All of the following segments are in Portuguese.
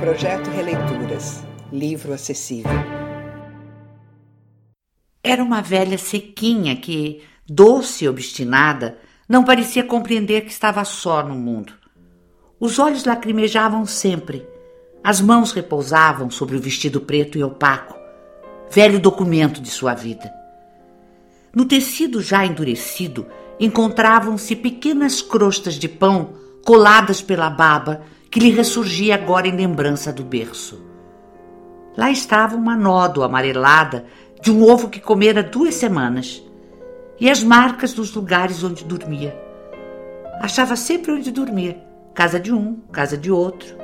Projeto Releituras. Livro acessível. Era uma velha sequinha que, doce e obstinada, não parecia compreender que estava só no mundo. Os olhos lacrimejavam sempre, as mãos repousavam sobre o vestido preto e opaco, velho documento de sua vida. No tecido já endurecido encontravam-se pequenas crostas de pão coladas pela baba que lhe ressurgia agora em lembrança do berço. Lá estava uma nódoa amarelada de um ovo que comera duas semanas e as marcas dos lugares onde dormia. Achava sempre onde dormir, casa de um, casa de outro.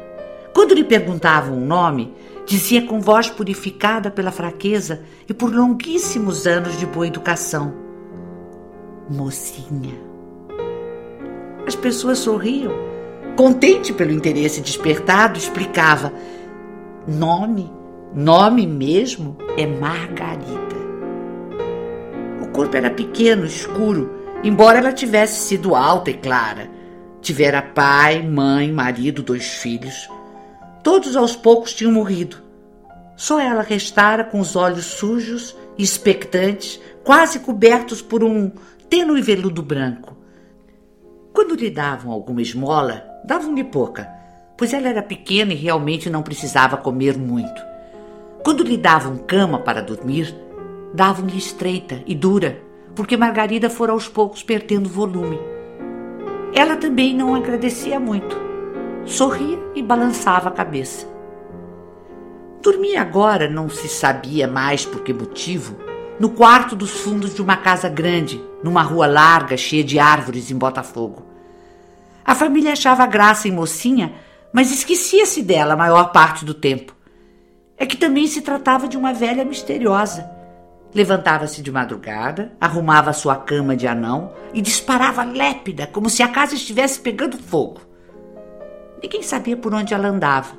Quando lhe perguntavam um nome, dizia com voz purificada pela fraqueza e por longuíssimos anos de boa educação: Mocinha. As pessoas sorriam. Contente pelo interesse despertado, explicava: Nome, nome mesmo é Margarida. O corpo era pequeno, escuro, embora ela tivesse sido alta e clara. Tivera pai, mãe, marido, dois filhos. Todos aos poucos tinham morrido. Só ela restara com os olhos sujos expectantes, quase cobertos por um tênue veludo branco. Quando lhe davam alguma esmola, davam-lhe pouca, pois ela era pequena e realmente não precisava comer muito. Quando lhe davam cama para dormir, davam-lhe estreita e dura, porque Margarida fora aos poucos perdendo volume. Ela também não agradecia muito sorria e balançava a cabeça. Dormia agora, não se sabia mais por que motivo, no quarto dos fundos de uma casa grande, numa rua larga, cheia de árvores em Botafogo. A família achava graça em mocinha, mas esquecia-se dela a maior parte do tempo. É que também se tratava de uma velha misteriosa. Levantava-se de madrugada, arrumava sua cama de anão e disparava lépida, como se a casa estivesse pegando fogo. Ninguém sabia por onde ela andava.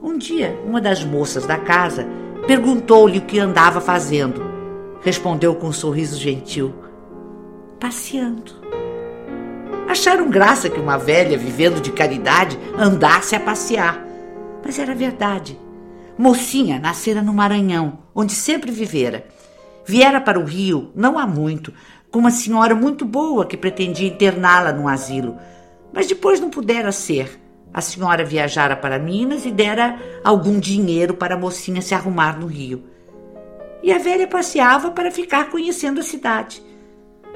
Um dia, uma das moças da casa perguntou-lhe o que andava fazendo. Respondeu com um sorriso gentil: Passeando. Acharam graça que uma velha vivendo de caridade andasse a passear. Mas era verdade. Mocinha nascera no Maranhão, onde sempre vivera. Viera para o Rio, não há muito, com uma senhora muito boa que pretendia interná-la num asilo mas depois não pudera ser. A senhora viajara para Minas e dera algum dinheiro para a mocinha se arrumar no Rio. E a velha passeava para ficar conhecendo a cidade.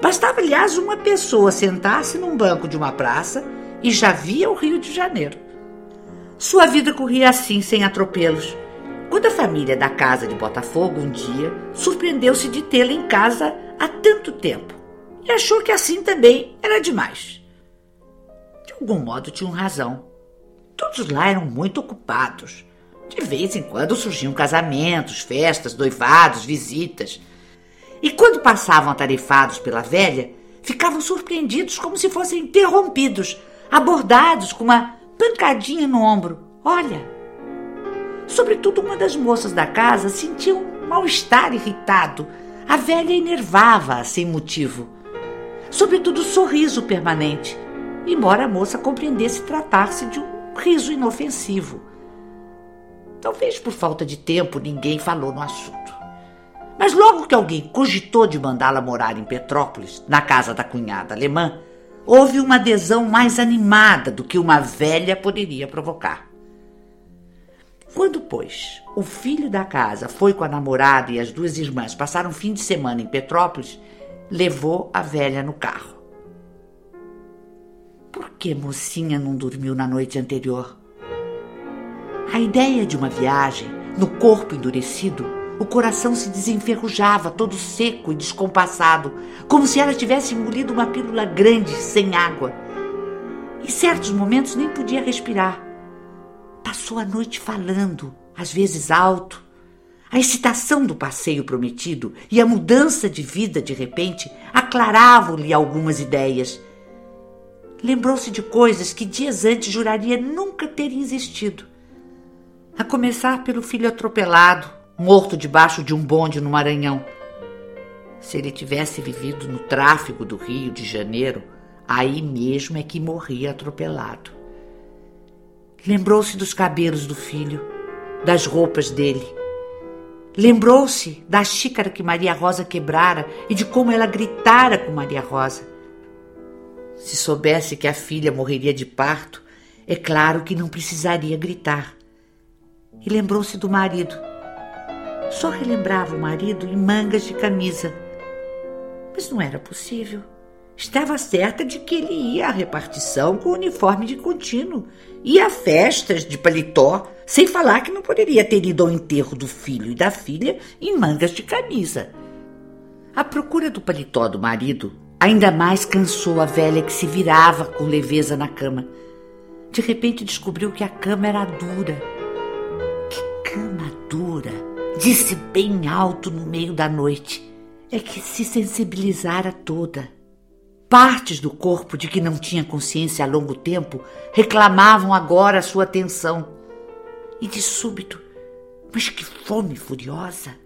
Bastava, aliás, uma pessoa sentar-se num banco de uma praça e já via o Rio de Janeiro. Sua vida corria assim, sem atropelos. Quando a família da casa de Botafogo, um dia, surpreendeu-se de tê-la em casa há tanto tempo e achou que assim também era demais algum modo tinham razão. Todos lá eram muito ocupados. De vez em quando surgiam casamentos, festas, noivados, visitas. E quando passavam atarefados pela velha, ficavam surpreendidos como se fossem interrompidos, abordados com uma pancadinha no ombro. Olha! Sobretudo uma das moças da casa sentia um mal-estar irritado. A velha enervava sem motivo. Sobretudo o sorriso permanente embora a moça compreendesse tratar-se de um riso inofensivo. Talvez por falta de tempo ninguém falou no assunto. Mas logo que alguém cogitou de mandá-la morar em Petrópolis, na casa da cunhada alemã, houve uma adesão mais animada do que uma velha poderia provocar. Quando, pois, o filho da casa foi com a namorada e as duas irmãs passaram um fim de semana em Petrópolis, levou a velha no carro. Por que mocinha não dormiu na noite anterior? A ideia de uma viagem, no corpo endurecido, o coração se desenferrujava, todo seco e descompassado, como se ela tivesse engolido uma pílula grande, sem água. Em certos momentos nem podia respirar. Passou a noite falando, às vezes alto. A excitação do passeio prometido e a mudança de vida de repente aclaravam-lhe algumas ideias lembrou-se de coisas que dias antes juraria nunca ter existido. A começar pelo filho atropelado, morto debaixo de um bonde no Maranhão. Se ele tivesse vivido no tráfego do Rio de Janeiro, aí mesmo é que morria atropelado. Lembrou-se dos cabelos do filho, das roupas dele. Lembrou-se da xícara que Maria Rosa quebrara e de como ela gritara com Maria Rosa. Se soubesse que a filha morreria de parto, é claro que não precisaria gritar. E lembrou-se do marido. Só relembrava o marido em mangas de camisa. Mas não era possível. Estava certa de que ele ia à repartição com uniforme de contínuo, ia a festas de paletó, sem falar que não poderia ter ido ao enterro do filho e da filha em mangas de camisa. A procura do paletó do marido ainda mais cansou a velha que se virava com leveza na cama. De repente descobriu que a cama era dura. Cama dura! Disse bem alto no meio da noite. É que se sensibilizara toda. Partes do corpo de que não tinha consciência há longo tempo reclamavam agora sua atenção. E de súbito, mas que fome furiosa!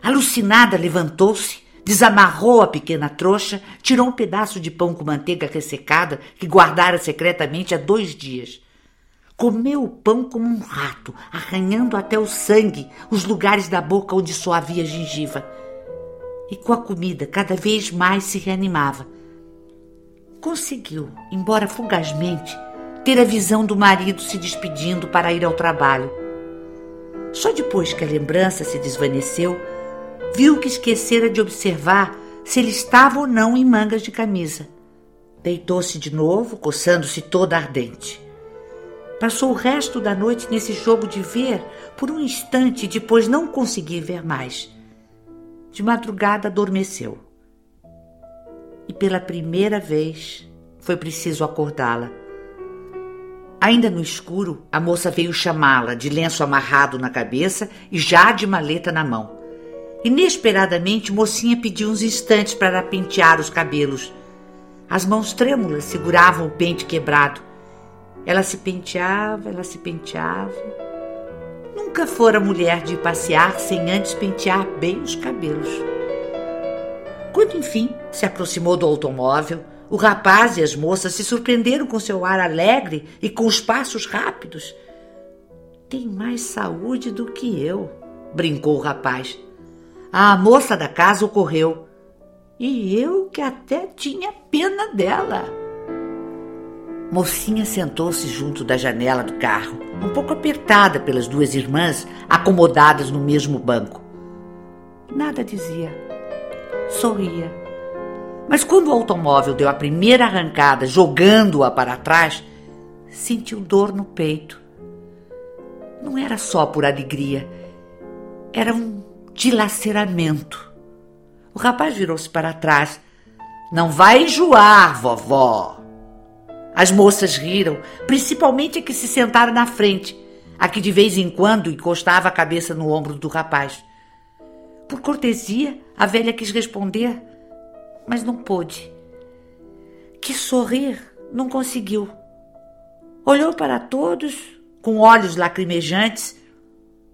Alucinada, levantou-se, desamarrou a pequena trouxa, tirou um pedaço de pão com manteiga ressecada que guardara secretamente há dois dias. Comeu o pão como um rato, arranhando até o sangue os lugares da boca onde só havia gengiva. E com a comida cada vez mais se reanimava conseguiu, embora fugazmente, ter a visão do marido se despedindo para ir ao trabalho. Só depois que a lembrança se desvaneceu, viu que esquecera de observar se ele estava ou não em mangas de camisa. Deitou-se de novo, coçando-se toda ardente. Passou o resto da noite nesse jogo de ver por um instante depois não conseguir ver mais. De madrugada adormeceu e pela primeira vez foi preciso acordá-la. Ainda no escuro, a moça veio chamá-la, de lenço amarrado na cabeça e já de maleta na mão. Inesperadamente, mocinha pediu uns instantes para pentear os cabelos. As mãos trêmulas seguravam o pente quebrado. Ela se penteava, ela se penteava. Nunca fora mulher de passear sem antes pentear bem os cabelos. Quando enfim se aproximou do automóvel, o rapaz e as moças se surpreenderam com seu ar alegre e com os passos rápidos. Tem mais saúde do que eu, brincou o rapaz. A moça da casa ocorreu. E eu que até tinha pena dela. Mocinha sentou-se junto da janela do carro, um pouco apertada pelas duas irmãs acomodadas no mesmo banco. Nada dizia sorria. Mas quando o automóvel deu a primeira arrancada, jogando-a para trás, sentiu dor no peito. Não era só por alegria, era um dilaceramento. O rapaz virou-se para trás. Não vai enjoar, vovó. As moças riram, principalmente a que se sentaram na frente, a que de vez em quando encostava a cabeça no ombro do rapaz. Por cortesia, a velha quis responder, mas não pôde. Quis sorrir, não conseguiu. Olhou para todos com olhos lacrimejantes,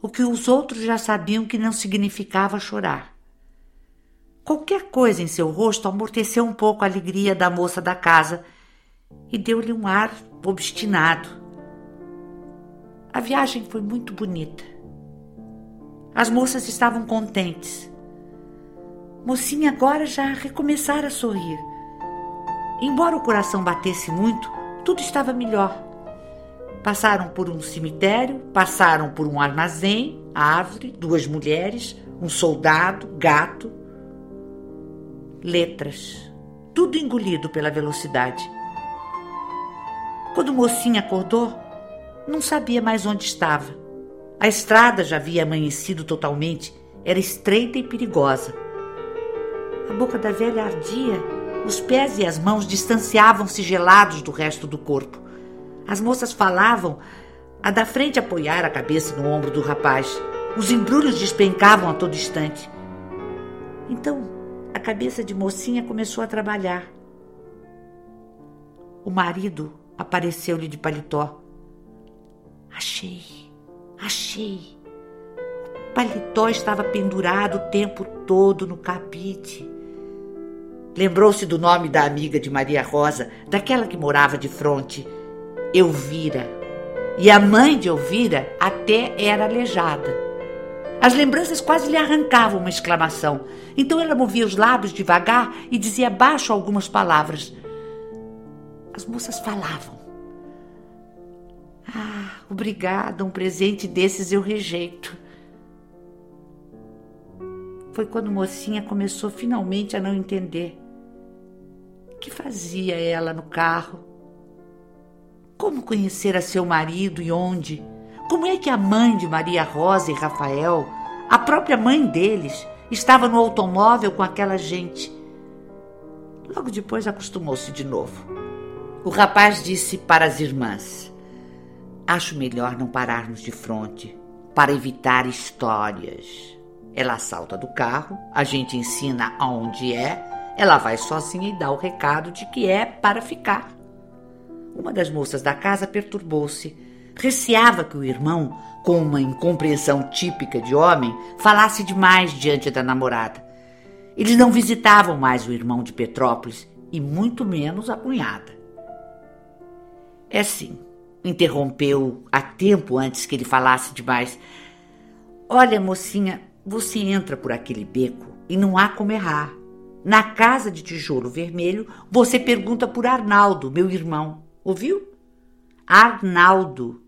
o que os outros já sabiam que não significava chorar. Qualquer coisa em seu rosto amorteceu um pouco a alegria da moça da casa e deu-lhe um ar obstinado. A viagem foi muito bonita. As moças estavam contentes. Mocinha agora já recomeçara a sorrir. Embora o coração batesse muito, tudo estava melhor. Passaram por um cemitério, passaram por um armazém, árvore, duas mulheres, um soldado, gato. Letras. Tudo engolido pela velocidade. Quando Mocinha acordou, não sabia mais onde estava. A estrada já havia amanhecido totalmente, era estreita e perigosa. A boca da velha ardia, os pés e as mãos distanciavam-se gelados do resto do corpo. As moças falavam, a da frente apoiar a cabeça no ombro do rapaz. Os embrulhos despencavam a todo instante. Então, a cabeça de mocinha começou a trabalhar. O marido apareceu-lhe de paletó. Achei. Achei. O paletó estava pendurado o tempo todo no capite. Lembrou-se do nome da amiga de Maria Rosa, daquela que morava de fronte, Elvira. e a mãe de Elvira até era aleijada. As lembranças quase lhe arrancavam uma exclamação. Então ela movia os lábios devagar e dizia baixo algumas palavras. As moças falavam. Ah, obrigada, um presente desses eu rejeito. Foi quando mocinha começou finalmente a não entender. O que fazia ela no carro? Como conhecera seu marido e onde? Como é que a mãe de Maria Rosa e Rafael, a própria mãe deles, estava no automóvel com aquela gente? Logo depois acostumou-se de novo. O rapaz disse para as irmãs: Acho melhor não pararmos de frente para evitar histórias. Ela salta do carro, a gente ensina aonde é, ela vai sozinha e dá o recado de que é para ficar. Uma das moças da casa perturbou-se. Receava que o irmão, com uma incompreensão típica de homem, falasse demais diante da namorada. Eles não visitavam mais o irmão de Petrópolis e muito menos a cunhada. É sim, interrompeu a tempo antes que ele falasse demais. Olha, mocinha, você entra por aquele beco e não há como errar. Na casa de tijolo vermelho, você pergunta por Arnaldo, meu irmão. Ouviu? Arnaldo.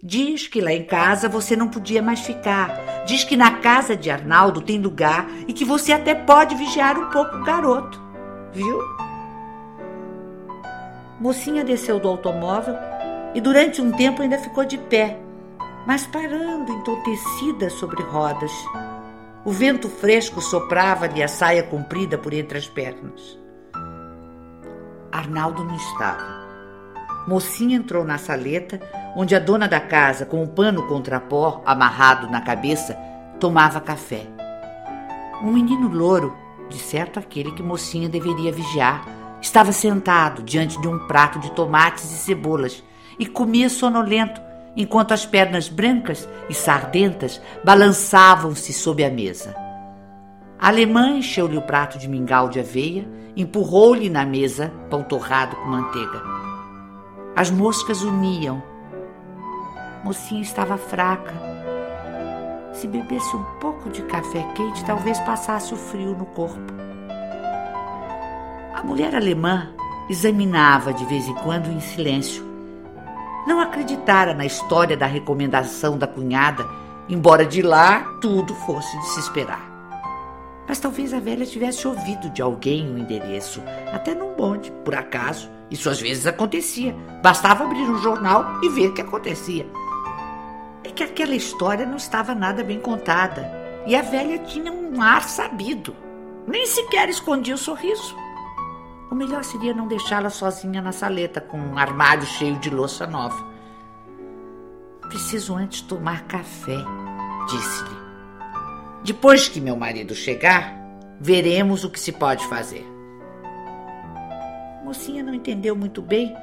Diz que lá em casa você não podia mais ficar. Diz que na casa de Arnaldo tem lugar e que você até pode vigiar um pouco o garoto. Viu? Mocinha desceu do automóvel e durante um tempo ainda ficou de pé, mas parando entontecida sobre rodas. O vento fresco soprava-lhe a saia comprida por entre as pernas. Arnaldo não estava. Mocinha entrou na saleta, onde a dona da casa, com o um pano contra pó amarrado na cabeça, tomava café. Um menino louro, de certo aquele que Mocinha deveria vigiar, estava sentado diante de um prato de tomates e cebolas e comia sonolento, enquanto as pernas brancas e sardentas balançavam-se sob a mesa. A alemã encheu-lhe o prato de mingau de aveia, empurrou-lhe na mesa pão torrado com manteiga. As moscas uniam. Mocinha estava fraca. Se bebesse um pouco de café quente, talvez passasse o frio no corpo. A mulher alemã examinava de vez em quando em silêncio não acreditara na história da recomendação da cunhada, embora de lá tudo fosse de se esperar. Mas talvez a velha tivesse ouvido de alguém o endereço, até num bonde, por acaso. Isso às vezes acontecia. Bastava abrir um jornal e ver o que acontecia. É que aquela história não estava nada bem contada. E a velha tinha um ar sabido. Nem sequer escondia o sorriso. O melhor seria não deixá-la sozinha na saleta com um armário cheio de louça nova. Preciso antes tomar café, disse-lhe. Depois que meu marido chegar, veremos o que se pode fazer. A mocinha não entendeu muito bem,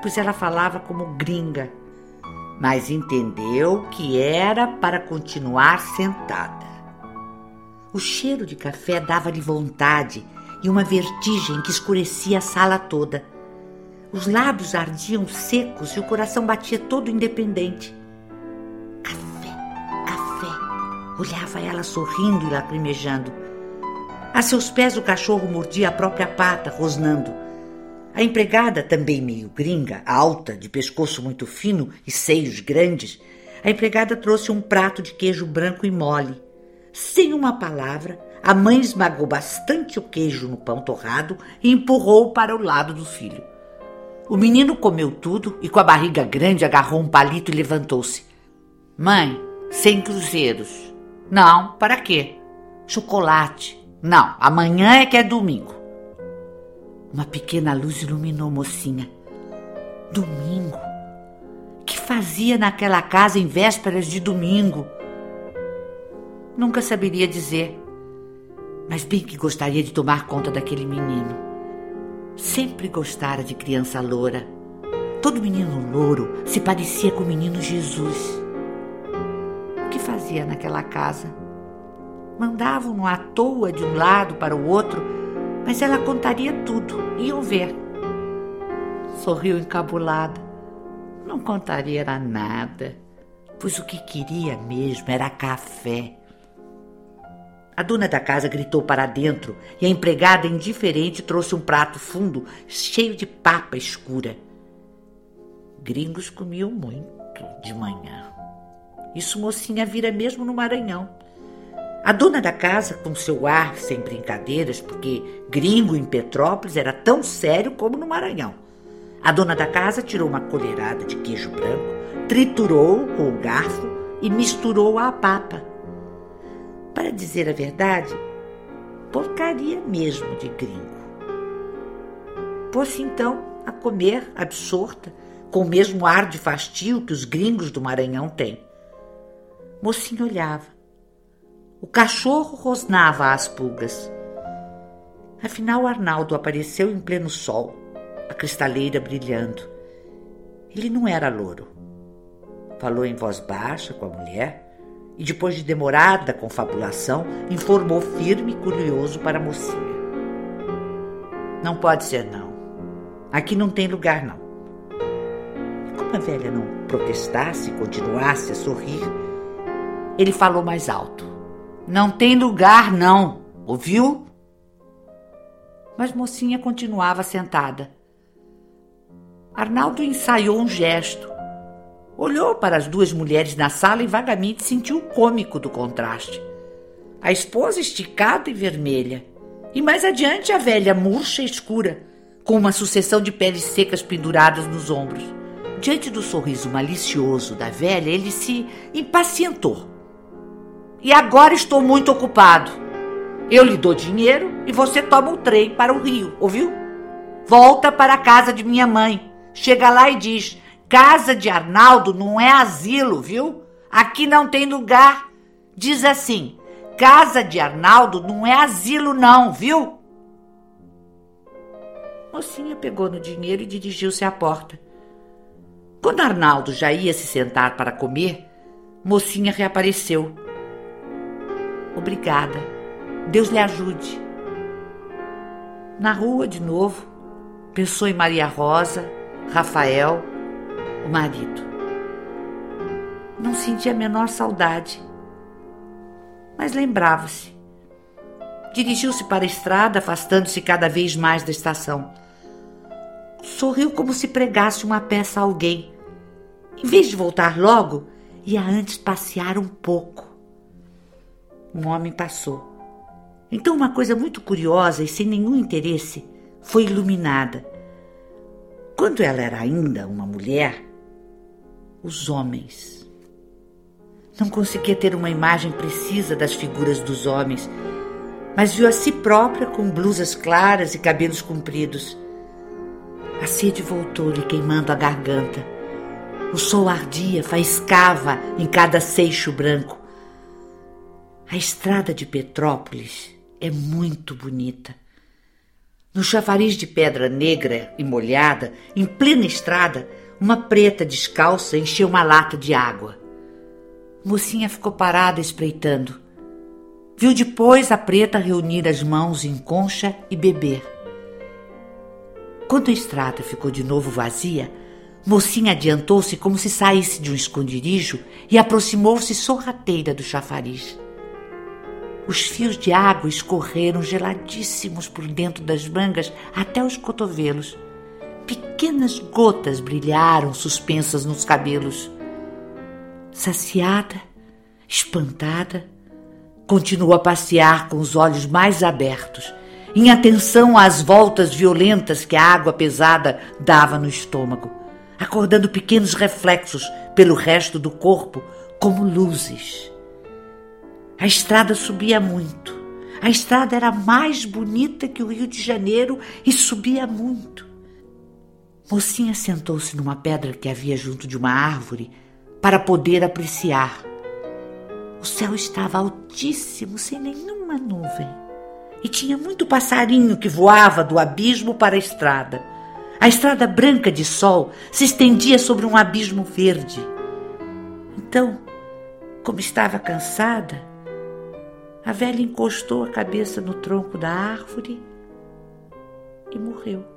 pois ela falava como gringa, mas entendeu que era para continuar sentada. O cheiro de café dava-lhe vontade e uma vertigem que escurecia a sala toda. Os lábios ardiam secos e o coração batia todo independente. Café, café, olhava ela sorrindo e lacrimejando. A seus pés o cachorro mordia a própria pata, rosnando. A empregada, também meio gringa, alta, de pescoço muito fino e seios grandes, a empregada trouxe um prato de queijo branco e mole. Sem uma palavra, a mãe esmagou bastante o queijo no pão torrado e empurrou para o lado do filho. O menino comeu tudo e, com a barriga grande, agarrou um palito e levantou-se. Mãe, sem cruzeiros. Não, para quê? Chocolate. Não, amanhã é que é domingo. Uma pequena luz iluminou mocinha. Domingo? Que fazia naquela casa em vésperas de domingo? Nunca saberia dizer mas bem que gostaria de tomar conta daquele menino. Sempre gostara de criança loura. Todo menino louro se parecia com o menino Jesus. O que fazia naquela casa? Mandavam-no à toa de um lado para o outro, mas ela contaria tudo, iam ver. Sorriu encabulada. não contaria nada, pois o que queria mesmo era café. A dona da casa gritou para dentro e a empregada indiferente trouxe um prato fundo cheio de papa escura. Gringos comiam muito de manhã. Isso mocinha vira mesmo no Maranhão. A dona da casa, com seu ar sem brincadeiras, porque gringo em Petrópolis era tão sério como no Maranhão. A dona da casa tirou uma colherada de queijo branco, triturou com o garfo e misturou à papa. Para dizer a verdade, porcaria mesmo de gringo. Pôs-se então a comer, absorta, com o mesmo ar de fastio que os gringos do Maranhão têm. Mocinho olhava. O cachorro rosnava às pulgas. Afinal, Arnaldo apareceu em pleno sol, a cristaleira brilhando. Ele não era louro. Falou em voz baixa com a mulher e, depois de demorada confabulação, informou firme e curioso para a mocinha. Não pode ser, não. Aqui não tem lugar, não. E como a velha não protestasse e continuasse a sorrir, ele falou mais alto. Não tem lugar, não. Ouviu? Mas mocinha continuava sentada. Arnaldo ensaiou um gesto Olhou para as duas mulheres na sala e vagamente sentiu o cômico do contraste. A esposa esticada e vermelha, e mais adiante a velha murcha e escura, com uma sucessão de peles secas penduradas nos ombros. Diante do sorriso malicioso da velha, ele se impacientou. E agora estou muito ocupado. Eu lhe dou dinheiro e você toma o trem para o Rio, ouviu? Volta para a casa de minha mãe. Chega lá e diz: Casa de Arnaldo não é asilo, viu? Aqui não tem lugar. Diz assim: Casa de Arnaldo não é asilo, não, viu? Mocinha pegou no dinheiro e dirigiu-se à porta. Quando Arnaldo já ia se sentar para comer, Mocinha reapareceu. Obrigada. Deus lhe ajude. Na rua, de novo, pensou em Maria Rosa, Rafael o marido. Não sentia a menor saudade, mas lembrava-se. Dirigiu-se para a estrada, afastando-se cada vez mais da estação. Sorriu como se pregasse uma peça a alguém. Em vez de voltar logo, ia antes passear um pouco. Um homem passou. Então, uma coisa muito curiosa e sem nenhum interesse foi iluminada. Quando ela era ainda uma mulher, os homens. Não conseguia ter uma imagem precisa das figuras dos homens, mas viu a si própria com blusas claras e cabelos compridos. A sede voltou-lhe queimando a garganta. O sol ardia, faiscava em cada seixo branco. A estrada de Petrópolis é muito bonita. No chafariz de pedra negra e molhada, em plena estrada, uma preta descalça encheu uma lata de água. Mocinha ficou parada espreitando. Viu depois a preta reunir as mãos em concha e beber. Quando a estrada ficou de novo vazia, Mocinha adiantou-se como se saísse de um esconderijo e aproximou-se sorrateira do chafariz. Os fios de água escorreram geladíssimos por dentro das mangas até os cotovelos pequenas gotas brilharam suspensas nos cabelos. Saciada, espantada, continuou a passear com os olhos mais abertos, em atenção às voltas violentas que a água pesada dava no estômago, acordando pequenos reflexos pelo resto do corpo como luzes. A estrada subia muito. A estrada era mais bonita que o Rio de Janeiro e subia muito. Mocinha sentou-se numa pedra que havia junto de uma árvore para poder apreciar. O céu estava altíssimo, sem nenhuma nuvem, e tinha muito passarinho que voava do abismo para a estrada. A estrada branca de sol se estendia sobre um abismo verde. Então, como estava cansada, a velha encostou a cabeça no tronco da árvore e morreu.